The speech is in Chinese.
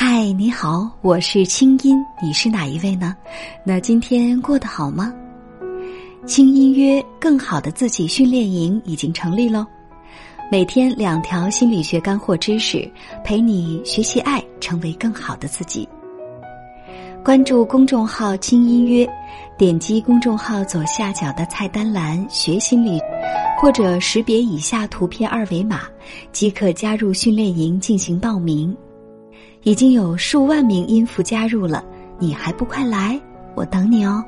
嗨，你好，我是清音，你是哪一位呢？那今天过得好吗？清音约更好的自己训练营已经成立喽，每天两条心理学干货知识，陪你学习爱，成为更好的自己。关注公众号“清音约”，点击公众号左下角的菜单栏“学心理”，或者识别以下图片二维码，即可加入训练营进行报名。已经有数万名音符加入了，你还不快来？我等你哦！